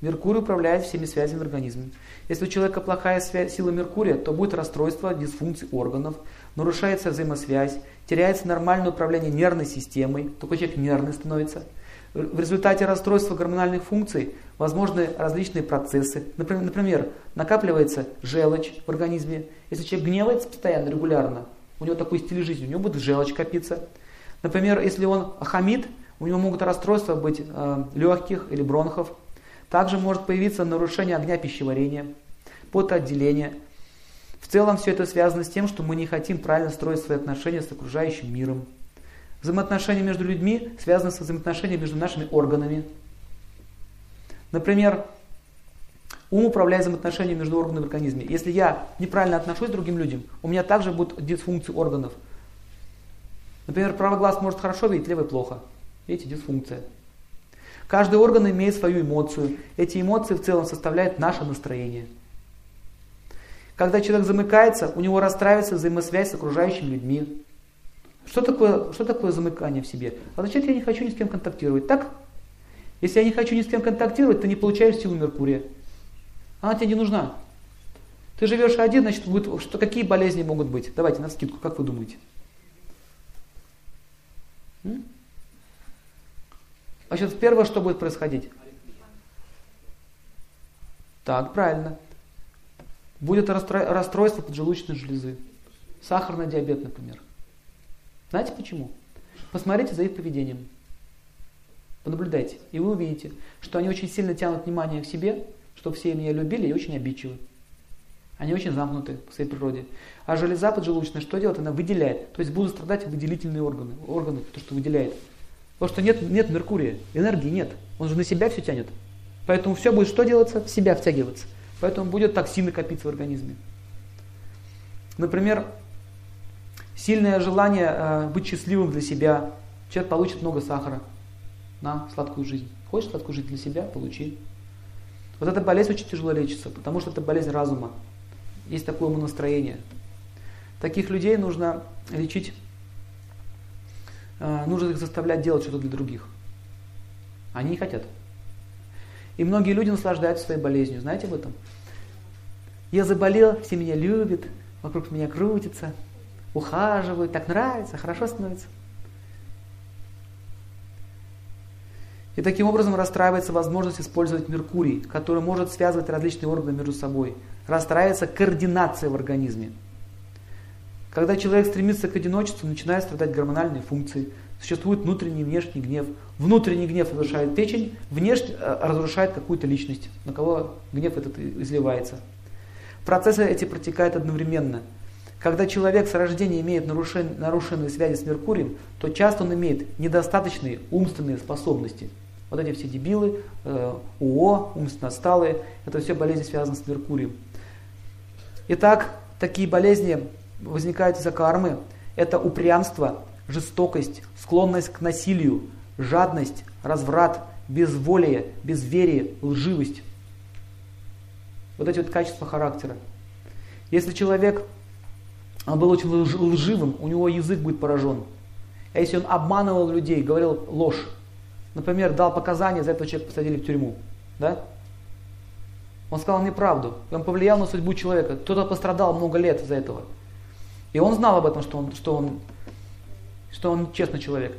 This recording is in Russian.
Меркурий управляет всеми связями в организме. Если у человека плохая связь, сила Меркурия, то будет расстройство дисфункций органов, нарушается взаимосвязь, теряется нормальное управление нервной системой, такой человек нервный становится. В результате расстройства гормональных функций возможны различные процессы. Например, например, накапливается желчь в организме. Если человек гневается постоянно, регулярно, у него такой стиль жизни, у него будет желчь копиться. Например, если он хамит, у него могут расстройства быть э, легких или бронхов. Также может появиться нарушение огня пищеварения, потоотделение. В целом все это связано с тем, что мы не хотим правильно строить свои отношения с окружающим миром. Взаимоотношения между людьми связаны с взаимоотношениями между нашими органами. Например, ум управляет взаимоотношениями между органами в организме. Если я неправильно отношусь к другим людям, у меня также будут дисфункции органов. Например, правый глаз может хорошо видеть, левый плохо. Видите, дисфункция. Каждый орган имеет свою эмоцию. Эти эмоции в целом составляют наше настроение. Когда человек замыкается, у него расстраивается взаимосвязь с окружающими людьми. Что такое, что такое замыкание в себе? Означает, я не хочу ни с кем контактировать. Так? Если я не хочу ни с кем контактировать, ты не получаешь силу Меркурия. Она тебе не нужна. Ты живешь один, значит, будет, что, какие болезни могут быть? Давайте на скидку, как вы думаете? М? Значит, первое, что будет происходить? Так, правильно. Будет расстройство поджелудочной железы. Сахарный диабет, например. Знаете почему? Посмотрите за их поведением. Понаблюдайте. И вы увидите, что они очень сильно тянут внимание к себе, чтобы все меня любили и очень обидчивы. Они очень замкнуты по своей природе. А железа поджелудочная что делает? Она выделяет. То есть будут страдать выделительные органы. Органы, то, что выделяет. Потому что нет, нет Меркурия, энергии нет. Он же на себя все тянет. Поэтому все будет что делаться? В себя втягиваться. Поэтому будет токсины копиться в организме. Например, сильное желание э, быть счастливым для себя. Человек получит много сахара на сладкую жизнь. Хочешь сладкую жизнь для себя? Получи. Вот эта болезнь очень тяжело лечится, потому что это болезнь разума. Есть такое умонастроение. Таких людей нужно лечить нужно их заставлять делать что-то для других. Они не хотят. И многие люди наслаждаются своей болезнью. Знаете об этом? Я заболел, все меня любят, вокруг меня крутятся, ухаживают, так нравится, хорошо становится. И таким образом расстраивается возможность использовать Меркурий, который может связывать различные органы между собой. Расстраивается координация в организме. Когда человек стремится к одиночеству, начинают страдать гормональные функции. Существует внутренний и внешний гнев. Внутренний гнев разрушает печень, внешний э, разрушает какую-то личность, на кого гнев этот изливается. Процессы эти протекают одновременно. Когда человек с рождения имеет нарушен, нарушенные связи с Меркурием, то часто он имеет недостаточные умственные способности. Вот эти все дебилы, э, УО, умственно отсталые, это все болезни связаны с Меркурием. Итак, такие болезни возникают из-за кармы, это упрямство, жестокость, склонность к насилию, жадность, разврат, безволие, безверие, лживость. Вот эти вот качества характера. Если человек он был очень лживым, у него язык будет поражен. А если он обманывал людей, говорил ложь, например, дал показания, за этого человека посадили в тюрьму, да? Он сказал неправду, и он повлиял на судьбу человека. Кто-то пострадал много лет из-за этого. И он знал об этом, что он, что он, что он честный человек.